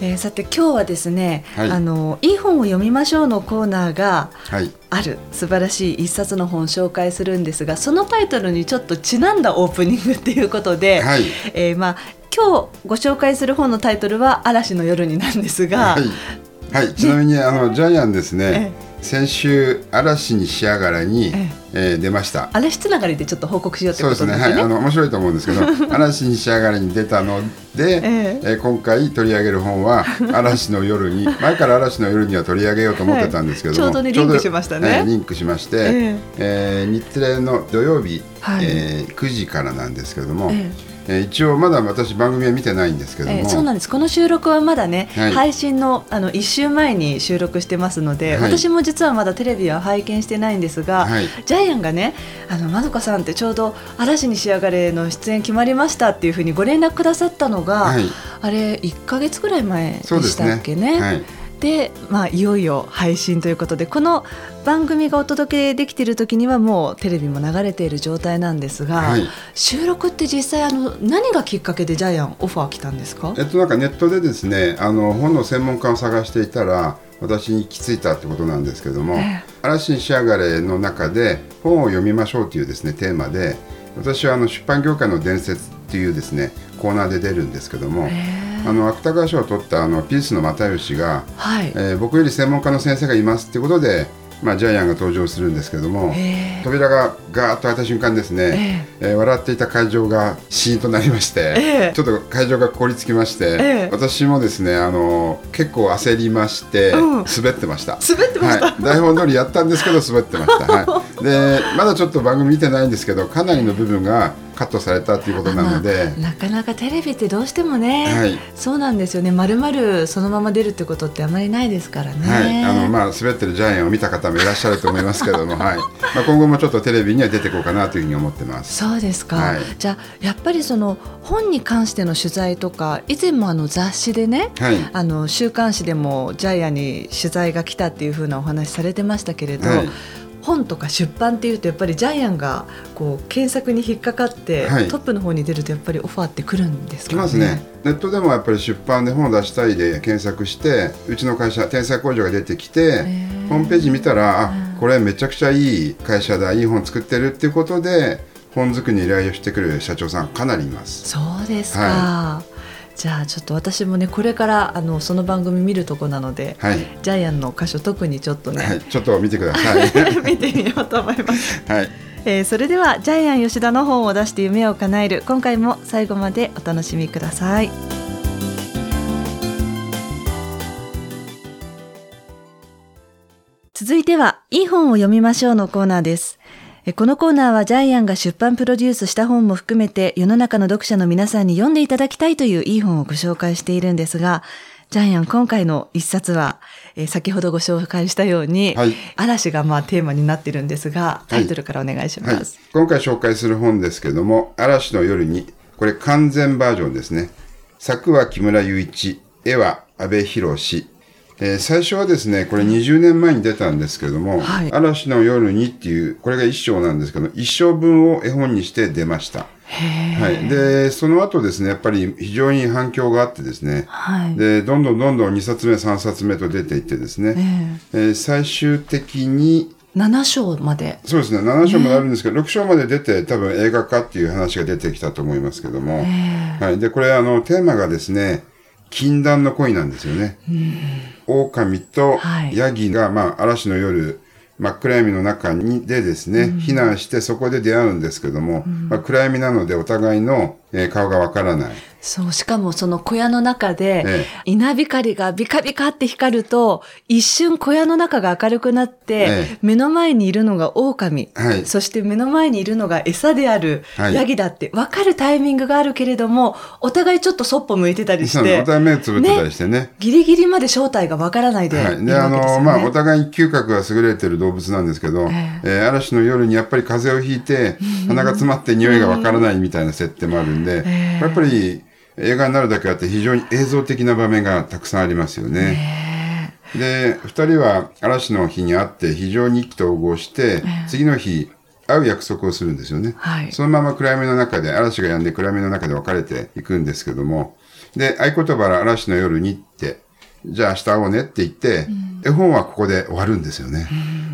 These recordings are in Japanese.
えー、さて今日はですね、はい、あのいい本を読みましょうのコーナーがはい。ある素晴らしい一冊の本を紹介するんですがそのタイトルにちょっとちなんだオープニングっていうことで、はい。えーまあ今日ご紹介する本のタイトルは嵐の夜になんですが、はい、はい、ちなみにあのジャイアンですね。え先週嵐にしやがらに、ええ。ー出ました。嵐つながりでちょっと報告しようってそうですね。はいことですよね。あの面白いと思うんですけど 嵐にしやがらに出たので、ええ。ー今回取り上げる本は嵐の夜に 前から嵐の夜には取り上げようと思ってたんですけどちょうどねリンクしましたね。リンクしまして、ええ。ー日テレの土曜日、はい。えー9時からなんですけれども、ええー一応まだ私番組は見てないんですけども、えーそうなんです。この収録はまだね、はい。配信のあの1週前に収録してますので、はい。私も実はまだテレビは拝見してないんですが、はい。ジャイアンがね「あのまどかさんってちょうど嵐に仕上がれ」の出演決まりましたっていうふうにご連絡くださったのが、はい。あれ1か月ぐらい前でしたっけね？はいで、まあ、いよいよ配信ということでこの番組がお届けできている時にはもうテレビも流れている状態なんですが、はい。収録って実際あの何がきっかけでジャイアンオファー来たんですか？えっとなんかネットでですねあの本の専門家を探していたら私に行き着いたってことなんですけどもえ「嵐に仕上がれ」の中で本を読みましょうというですねテーマで私はあの出版業界の伝説っていうですねコーナーで出るんですけどもあの芥川賞を取ったあのピースの又吉が、はい、えー僕より専門家の先生がいますっていうことで、まあ、ジャイアンが登場するんですけども扉がガーッと開いた瞬間ですね、えー笑っていた会場がシーンとなりまして、ええ。ちょっと会場が凍りつきまして、ええ。私もですねあの結構焦りまして、うん。滑ってました。滑ってました。はい、台本通りやったんですけど滑ってました、はい、でまだちょっと番組見てないんですけどかなりの部分がカットされたということなので、まあなかなかテレビってどうしてもね、はい。そうなんですよね。まるまるそのまま出るってことってあまりないですからね。はい、あのまあ滑ってるジャイアンを見た方もいらっしゃると思いますけども、はい、まあ今後もちょっとテレビには出ていこうか。なというふうに思ってます。そうですか、はい。じゃあやっぱりその本に関しての取材とか以前もあの雑誌でねはい、あの週刊誌でもジャイアンに取材が来たっていう風なお話されてましたけれど、はい。本とか出版っていうとやっぱりジャイアンがこう検索に引っかかって、はい。トップの方に出るとやっぱりオファーって来るんですか来ますね。ネットでもやっぱり出版で本を出したいで検索して、うちの会社天才工場が出てきてホームページ見たら、あうんこれめちゃくちゃいい会社だ、いい本作ってるっていうことで、本作りに依頼をしてくる社長さんかなりいます。そうですか、はじゃあちょっと私もねこれからあのその番組見るとこなので、はい、ジャイアンの箇所特にちょっとね、はい、ちょっと見てください。見てみようと思います。はい、えーそれではジャイアン吉田の本を出して夢を叶える今回も最後までお楽しみください続いてはいい本を読みましょうのコーナーです。えーこのコーナーはジャイアンが出版プロデュースした本も含めて世の中の読者の皆さんに読んでいただきたいといういい本をご紹介しているんですがジャイアン今回の一冊は、えー先ほどご紹介したように、はい。嵐がまあテーマになっているんですがタイトルからお願いしはい。ます、、今回紹介する本ですけども「嵐の夜に」これ完全バージョンですね。作は木村雄一絵は阿部寛えー最初はですねこれ20年前に出たんですけども「はい。嵐の夜に」っていうこれが一章なんですけど一章分を絵本にして出ました。はい、でその後ですねやっぱり非常に反響があってですね、はい。でどんどんどんどん2冊目3冊目と出ていってですね、えー。最終的に7章まで。そうですね、7章まであるんですけど、6章まで出て、多分映画化っていう話が出てきたと思いますけども、はい、で、これ、あの、テーマがですね、禁断の恋なんですよね。狼とはい。ヤギが、まあ、嵐の夜、真っ暗闇の中にでですね、避難してそこで出会うんですけども、まあ、暗闇なのでお互いの、えー顔がわからない。そう、しかもその小屋の中で、え稲光がビカビカって光ると、一瞬小屋の中が明るくなって、ええ。目の前にいるのが狼、はい。そして目の前にいるのが餌であるはい。ヤギだって分かるタイミングがあるけれども、お互いちょっとそっぽ向いてたりしてお、互い目をつぶってたりしてね。ギリギリまで正体が分からないでい。るわはい。けで、あ。の、まあ、お互いに嗅覚が優れてる動物なんですけど、ええ。ー嵐の夜にやっぱり風邪をひいて、鼻が詰まって匂いがわからないみたいな設定もあるんで、ええ。やっぱり映画になるだけあって非常に映像的な場面がたくさんありますよね。で、二人は嵐の日に会って非常に意気投合して、次の日、会う約束をするんですよね。はいそのまま暗闇の中で、嵐が止んで暗闇の中で別れていくんですけども、で、合言葉は嵐の夜にって、じゃあ明日会おうねって言って、絵本はここで終わるんですよね。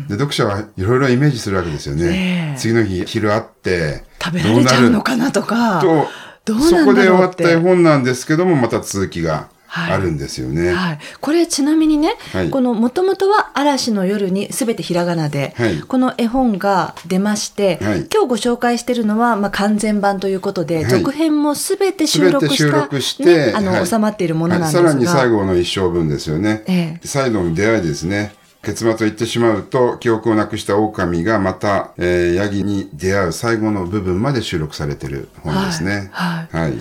で、読者はいろいろイメージするわけですよね。ええ次の日、昼会って、食べられちゃうのかなとか、と、どうなんだろうそこで終わった絵本なんですけども、また続きがあるんですよね。はい、これちなみにね、はい。このもともとは嵐の夜にすべてひらがなで、はい。この絵本が出まして、はい。今日ご紹介しているのは、まあ、完全版ということで、はい。続編もすべて収録した全て収録してね、あの、はい。収まっているものなんですが、はい。さらに最後の一生分ですよね。ええ。最後の出会いですね。結末を言ってしまうと、記憶をなくした狼がまた、えーヤギに出会う最後の部分まで収録されている本ですね。はいはい。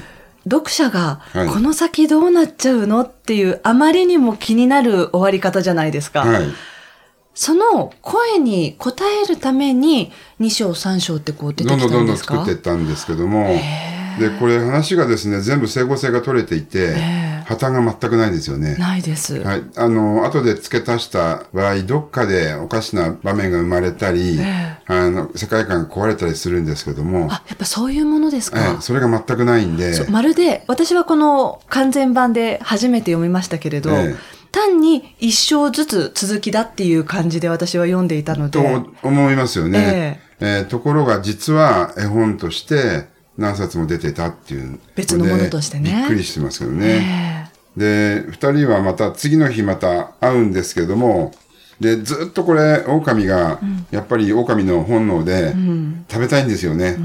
読者が、はいこの先どうなっちゃうのっていう、あまりにも気になる終わり方じゃないですか。はい。その声に応えるために、2章3章ってこう出てきたどんどんどんどんんですか作っていったんですけども、で、これ話がですね、全部整合性が取れていて、破綻が全くないですよね。ないです。はい。あの、後で付け足した場合、どっかでおかしな場面が生まれたり、えあの、世界観が壊れたりするんですけども、あ、やっぱそういうものですか。はい、それが全くないんで、まるで、私はこの完全版で初めて読みましたけれど、え単に一章ずつ続きだっていう感じで私は読んでいたので、と思いますよね。えーところが実は絵本として何冊も出てたっていう。別のものとしてね。びっくりしてますけどね。で、二人はまた次の日また会うんですけども、で、ずっとこれ、狼が、やっぱり狼の本能で食べたいんですよね。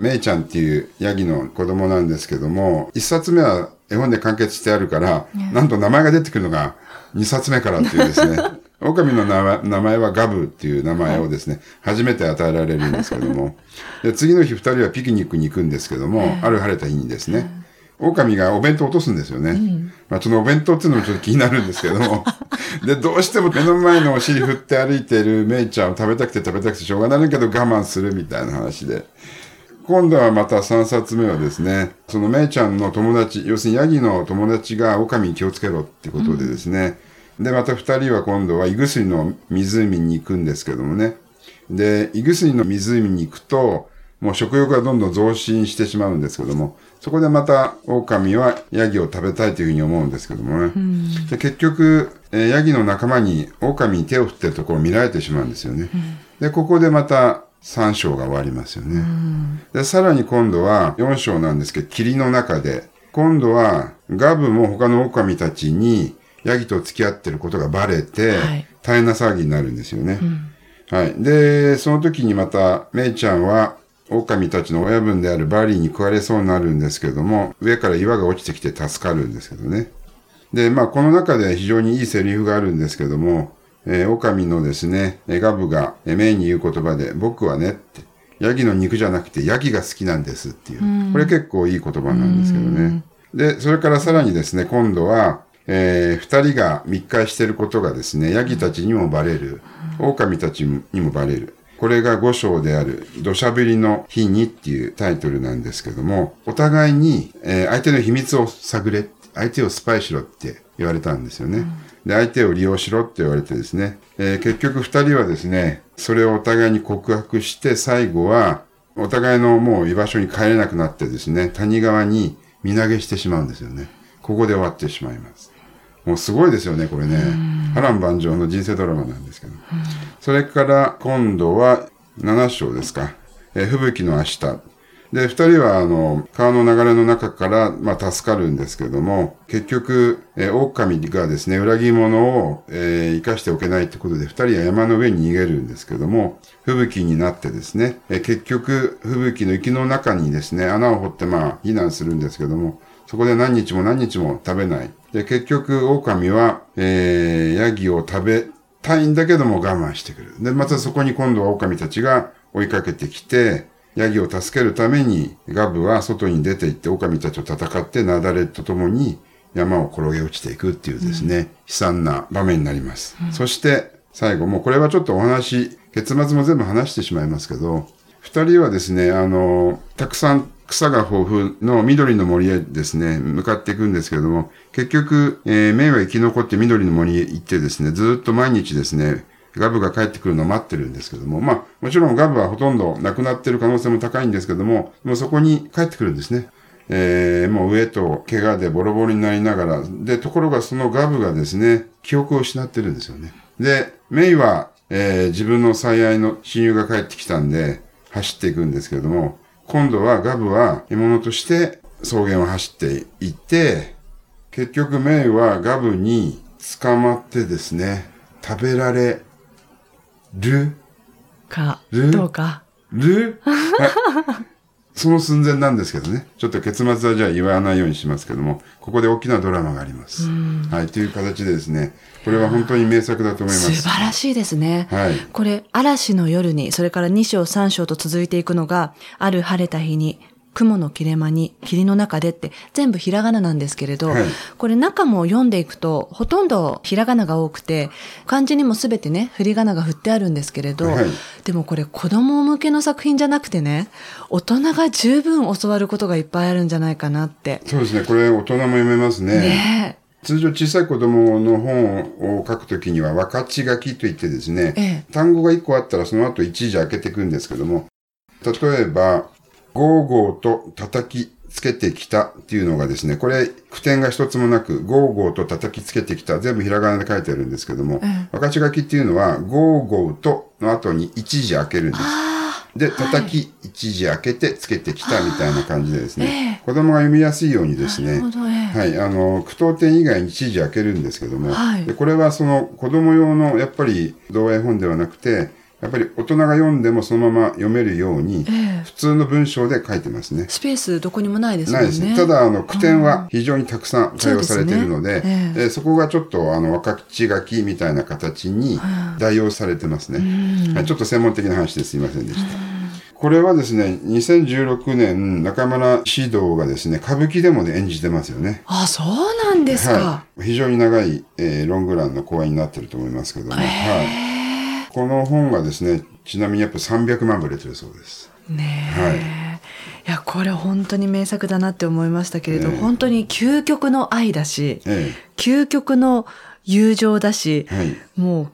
めいちゃんっていうヤギの子供なんですけども、一冊目は絵本で完結してあるから、なんと名前が出てくるのが二冊目からっていうですね。狼の名前名前はガブっていう名前をですね、初めて与えられるんですけども、で次の日二人はピクニックに行くんですけども、ある晴れた日にですね、狼がお弁当を落とすんですよね。まあ、そのお弁当っていうのもちょっと気になるんですけども。で、どうしても目の前のお尻振って歩いてるメイちゃんを食べたくて食べたくてしょうがないけど我慢するみたいな話で。今度はまた3冊目はですね、そのメイちゃんの友達、要するにヤギの友達が狼に気をつけろってことでですね、で、また2人は今度は胃薬の湖に行くんですけどもね。で、胃薬の湖に行くと、もう食欲がどんどん増進してしまうんですけども、そこでまた狼はヤギを食べたいというふうに思うんですけどもね。で結局、えーヤギの仲間に狼に手を振ってるところを見られてしまうんですよね。で、ここでまた3章が終わりますよね。で、さらに今度は4章なんですけど、霧の中で、今度はガブも他の狼たちにヤギと付き合ってることがバレて、はい大変な騒ぎになるんですよね。はい。で、その時にまた、メイちゃんは、狼たちの親分であるバリーに食われそうになるんですけども、上から岩が落ちてきて助かるんですけどね。で、まあ、この中で非常にいいセリフがあるんですけども、えー狼のですね、えーガブが、えーメイに言う言葉で、僕はねって、ヤギの肉じゃなくてヤギが好きなんですっていう。これ結構いい言葉なんですけどね。で、それからさらにですね、今度は、えー二人が密会していることがですね、ヤギたちにもバレる。狼たちにもバレる。これが五章である、土砂降りの日にっていうタイトルなんですけども、お互いに、えー相手の秘密を探れ、相手をスパイしろって言われたんですよね。で、相手を利用しろって言われてですね、えー結局二人はですね、それをお互いに告白して、最後は、お互いのもう居場所に帰れなくなってですね、谷川に身投げしてしまうんですよね。ここで終わってしまいます。もうすごいですよね、これね。波乱万丈の人生ドラマなんですけど。それから今度は7章ですか。えー吹雪の明日。で、二人はあの、川の流れの中から、まあ、助かるんですけども、結局、えー狼がですね、裏切り者を、えー生かしておけないってことで、二人は山の上に逃げるんですけども、吹雪になってですね、えー結局、吹雪の雪の中にですね、穴を掘ってまあ、避難するんですけども、そこで何日も何日も食べない。で、結局、狼は、えー、ヤギを食べたいんだけども我慢してくる。で、またそこに今度は狼たちが追いかけてきて、ヤギを助けるために、ガブは外に出て行って狼たちと戦って、ナダレと共に山を転げ落ちていくっていうですね、うん、悲惨な場面になります。うん、そして、最後、もうこれはちょっとお話、結末も全部話してしまいますけど、二人はですね、あの、たくさん草が豊富の緑の森へですね、向かっていくんですけれども、結局、えー、メイは生き残って緑の森へ行ってですね、ずっと毎日ですね、ガブが帰ってくるのを待ってるんですけども、まあ、もちろんガブはほとんど亡くなってる可能性も高いんですけども、もうそこに帰ってくるんですね。えー、もう上と怪我でボロボロになりながら、で、ところがそのガブがですね、記憶を失ってるんですよね。で、メイは、えー、自分の最愛の親友が帰ってきたんで、走っていくんですけども、今度はガブは獲物として草原を走っていって、結局メイはガブに捕まってですね、食べられる？か、どうか？る、はい、その寸前なんですけどね。ちょっと結末はじゃあ言わないようにしますけども、ここで大きなドラマがあります。はい、という形でですね、これは本当に名作だと思います。素晴らしいですね。はい。これ、嵐の夜に、それから2章3章と続いていくのが、ある晴れた日に、雲の切れ間に霧の中でって全部ひらがななんですけれど、はい、これ中も読んでいくとほとんどひらがなが多くて漢字にもすべてね振り仮名が振ってあるんですけれど、はい、でもこれ子供向けの作品じゃなくてね大人が十分教わることがいっぱいあるんじゃないかなって。そうですね。これ大人も読めますね。ね。通常小さい子供の本を書くときには分かち書きといってですね、ええ、単語が1個あったらその後一字空けていくんですけども、例えば、ゴーゴーと叩きつけてきたっていうのがですね、これ、句点が一つもなく、ゴーゴーと叩きつけてきた、全部ひらがなで書いてあるんですけども、分かち書きっていうのは、ゴーゴーとの後に一字空けるんです。で、叩き、一字空けてつけてきたみたいな感じでですね、子供が読みやすいようにですね、はい、あの、句読点以外に一字空けるんですけども、でこれはその子供用の、やっぱり、童話絵本ではなくて、やっぱり大人が読んでもそのまま読めるように、普通の文章で書いてますね。スペースどこにもないですね。ないです。ただ、あの、句点は非常にたくさん対応されているので、そ、ねえー、そこがちょっと、あの、若口書きみたいな形に代用されてますね。はい、ちょっと専門的な話ですいませんでした。これはですね、2016年、中村獅童がですね、歌舞伎でもね、演じてますよね。あ、そうなんですか。はい、非常に長い、えー、ロングランの公演になってると思いますけども。はいこの本がですね、ちなみにやっぱ300万部売れてるそうです。ねはい。いや、これ本当に名作だなって思いましたけれど、えー、本当に究極の愛だし、えー、究極の友情だし、はい、も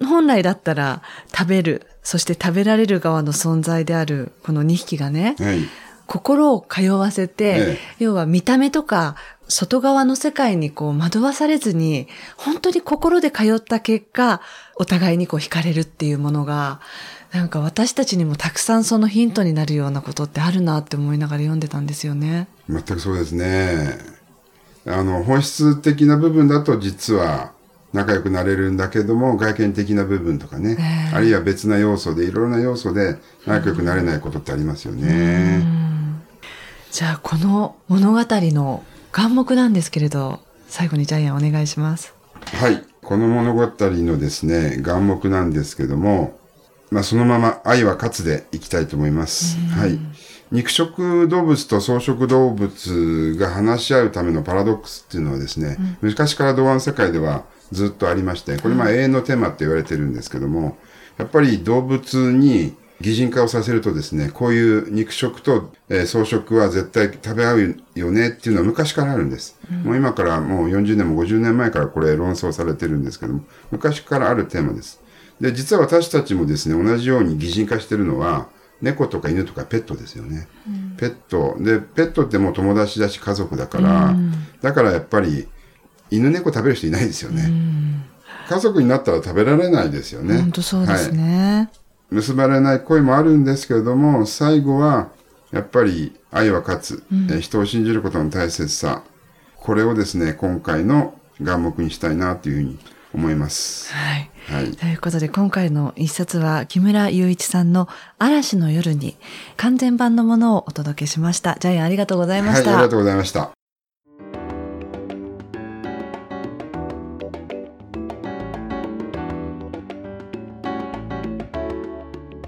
う、本来だったら食べる、そして食べられる側の存在であるこの2匹がね、はい、心を通わせて、ええ、要は見た目とか外側の世界にこう惑わされずに、本当に心で通った結果、お互いにこう惹かれるっていうものが、なんか私たちにもたくさんそのヒントになるようなことってあるなって思いながら読んでたんですよね。全くそうですね。あの、本質的な部分だと実は仲良くなれるんだけども、外見的な部分とかね、えー、あるいは別な要素で、いろいろな要素で仲良くなれないことってありますよね。じゃあ、この物語の眼目なんですけれど、最後にジャイアンお願いします。はい。この物語のですね、眼目なんですけども、まあ、そのまま愛は勝つでいきたいと思います。はい。肉食動物と草食動物が話し合うためのパラドックスっていうのはですね、うん、昔から童話の世界ではずっとありまして、これまあ永遠のテーマって言われてるんですけども、やっぱり動物に擬人化をさせるとですね、こういう肉食と、えー、草食は絶対食べ合うよねっていうのは昔からあるんです。うん、もう今からもう40年も50年前からこれ論争されてるんですけども、昔からあるテーマです。で、実は私たちもですね、同じように擬人化してるのは、猫とか犬とかペットですよね。うん、ペット。で、ペットってもう友達だし家族だから、うん、だからやっぱり犬猫食べる人いないですよね。家族になったら食べられないですよね。本当そうですね。はい結ばれない恋もあるんですけれども、最後は、やっぱり愛は勝つ、うん、え人を信じることの大切さ、これをですね、今回の眼目にしたいなというふうに思います。はい。はい、ということで今回の一冊は木村雄一さんの嵐の夜に完全版のものをお届けしました。ジャイアンありがとうございました。はい、ありがとうございました。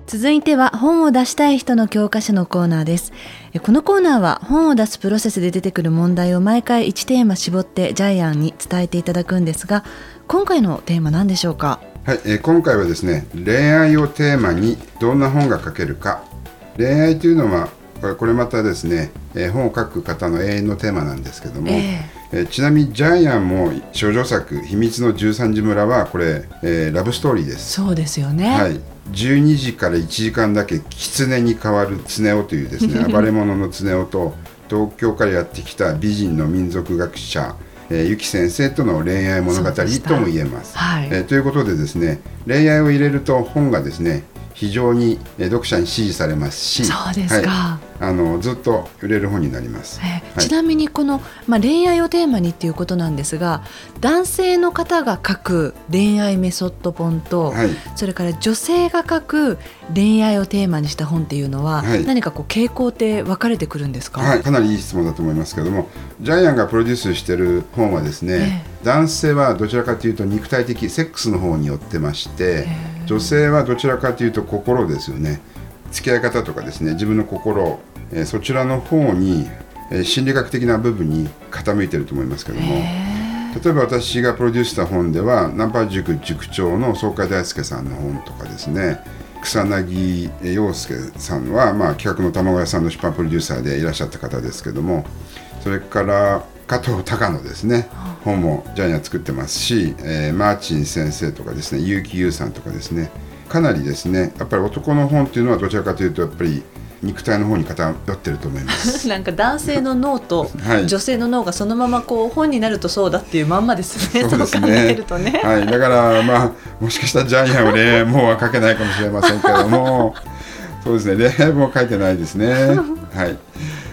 続いては本を出したい人の教科書のコーナーです。このコーナーは本を出すプロセスで出てくる問題を毎回1テーマ絞ってジャイアンに伝えていただくんですが、今回のテーマ何でしょうか？はい、えー、今回はですね、恋愛をテーマにどんな本が書けるか。恋愛というのはこれまたですね、えー、本を書く方の永遠のテーマなんですけども、えー、えー、ちなみにジャイアンも少女作「秘密の13時村は」これ、えー、ラブストーリーです。そうですよね、はい、12時から1時間だけ狐に変わる常雄というですね 暴れ者の常雄と東京からやってきた美人の民族学者えー、ゆき先生との恋愛物語とも言えます、はい、えー、ということでですね恋愛を入れると本がですね非常に読者に支持されますしそうですか、はい、あのずっと売れる本になります、はい、ちなみにこの、まあ、恋愛をテーマにっていうことなんですが男性の方が書く恋愛メソッド本と、はい、それから女性が書く恋愛をテーマにした本っていうのは、何かこう傾向って分かれてくるんですか、はい、かなりいい質問だと思いますけどもジャイアンがプロデュースしている本はですね、えー、男性はどちらかというと肉体的セックスの方によってまして、えー女性はどちらかというと心ですよね。付き合い方とかですね自分の心、えー、そちらの方に、えー、心理学的な部分に傾いてると思いますけども。例えば私がプロデュースした本ではナンパ塾塾長の総海大輔さんの本とかですね。草薙陽介さんは、まあ、企画の卵屋さんの出版プロデューサーでいらっしゃった方ですけども。それから加藤隆野ですね本もジャイアン作ってますし、えー、マーチン先生とかですね結城優さんとかですねかなりですねやっぱり男の本っていうのはどちらかというとやっぱり肉体の方に偏ってると思います。なんか男性の脳と女性の脳がそのままこう本になるとそうだっていうまんまですね。そうですね。ね、はい、だからまあもしかしたらジャイアン は恋愛もは書けないかもしれませんけども。そうですね。恋愛も書いてないですね。はい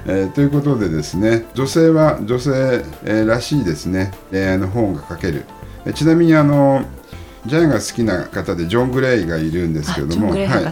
えー、ということでですね女性は女性、えー、らしいですね。恋愛の本が書ける、えー、ちなみにあのジャイが好きな方でジョン・グレイがいるんですけども、はい、はい、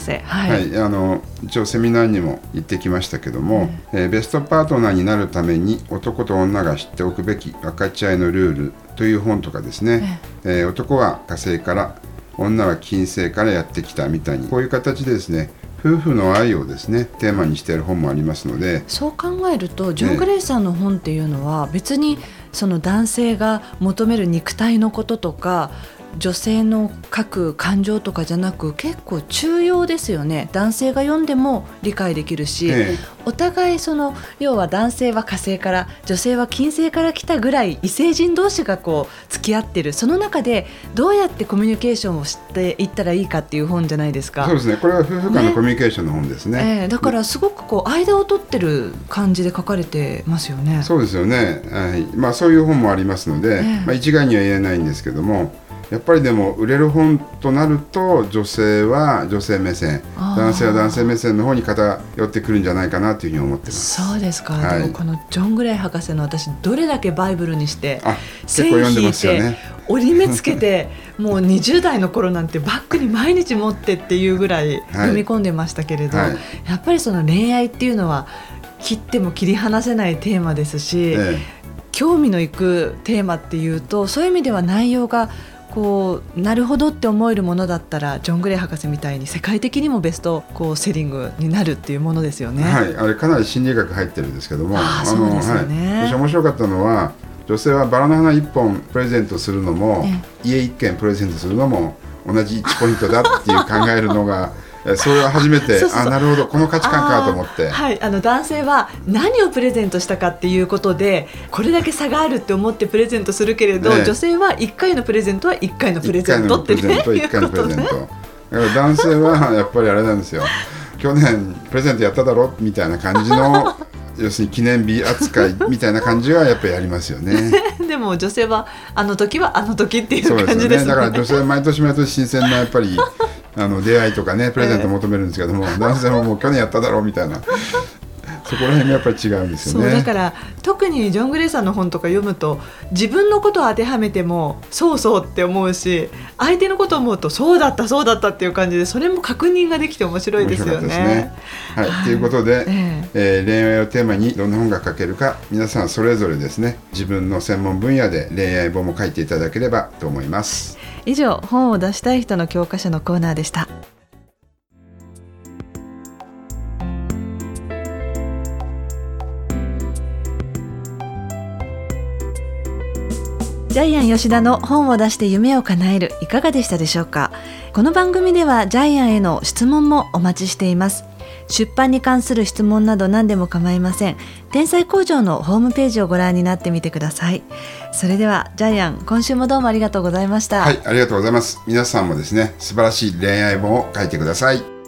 はい、あの一応セミナーにも行ってきましたけども、えー、ベストパートナーになるために男と女が知っておくべき分かち合いのルールという本とかですね、えー、男は火星から女は金星からやってきたみたいにこういう形でですね夫婦の愛をですねテーマにしている本もありますのでそう考えるとジョン・グレイさんの本っていうのは別にその男性が求める肉体のこととか女性の書く感情とかじゃなく結構中庸ですよね。男性が読んでも理解できるし、ええ、お互いその要は男性は火星から女性は金星から来たぐらい異星人同士がこう付き合ってる。その中でどうやってコミュニケーションをしていったらいいかっていう本じゃないですか。そうですね。これは夫婦間のコミュニケーションの本ですね、ね。えー、だからすごくこう間を取ってる感じで書かれてますよね。そうですよね、はい。まあ、そういう本もありますので、えー、まあ、一概には言えないんですけどもやっぱりでも売れる本となると女性は女性目線男性は男性目線の方に偏ってくるんじゃないかなというふうに思ってます。そうですか、はい、このジョン・グレイ博士の私どれだけバイブルにして線引いて、ね、折り目つけて もう20代の頃なんてバッグに毎日持ってっていうぐらい踏み込んでましたけれど、はいはい、やっぱりその恋愛っていうのは切っても切り離せないテーマですし、ええ、興味のいくテーマっていうとそういう意味では内容がこうなるほどって思えるものだったらジョン・グレイ博士みたいに世界的にもベストこうセリングになるっていうものですよね。はい、あれかなり心理学入ってるんですけども、あの、ね、はい、私面白かったのは女性はバラの花1本プレゼントするのも、家1軒プレゼントするのも同じ1ポイントだっていう考えるのがそれは初めて。あなるほど。この価値観かと思って。はい。あの男性は何をプレゼントしたかっていうことでこれだけ差があるって思ってプレゼントするけれど、ね、女性は1回のプレゼントは1回のプレゼントってね。1回のプレゼント、ね、だから男性は やっぱりあれなんですよ。去年プレゼントやっただろ？みたいな感じの 要するに記念日扱いみたいな感じはやっぱりやりますよね。でも女性はあの時はあの時っていう感じですね、ね、だから女性は毎年毎年新鮮なやっぱりあの出会いとかねプレゼント求めるんですけども、えー、男性ももう去年やっただろうみたいな。そこら辺がやっぱり違うんですよね。だから特にジョン・グレイさんの本とか読むと自分のことを当てはめてもそうそうって思うし相手のことを思うとそうだったそうだったっていう感じでそれも確認ができて面白いですよね。ね。はい、と、はい、いうことで、えー、えー、恋愛をテーマにどんな本が書けるか皆さんそれぞれですね。自分の専門分野で恋愛本も書いていただければと思います。以上本を出したい人の教科書のコーナーでした。ジャイアン吉田の本を出して夢を叶えるいかがでしたでしょうか？この番組ではジャイアンへの質問もお待ちしています。出版に関する質問など何でも構いません。天才工場のホームページをご覧になってみてください。それではジャイアン今週もどうもありがとうございました。はいありがとうございます皆さんもですね素晴らしい恋愛本を書いてください